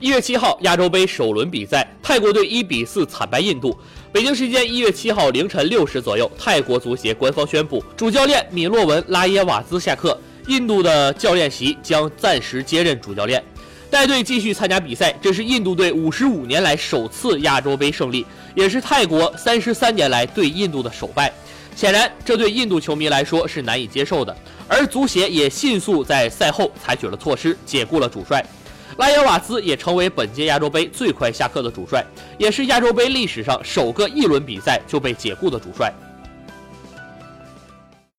一月七号，亚洲杯首轮比赛，泰国队一比四惨败印度。北京时间一月七号凌晨六时左右，泰国足协官方宣布，主教练米洛文·拉耶瓦兹下课，印度的教练席将暂时接任主教练，带队继续参加比赛。这是印度队五十五年来首次亚洲杯胜利，也是泰国三十三年来对印度的首败。显然，这对印度球迷来说是难以接受的。而足协也迅速在赛后采取了措施，解雇了主帅。拉耶瓦兹也成为本届亚洲杯最快下课的主帅，也是亚洲杯历史上首个一轮比赛就被解雇的主帅。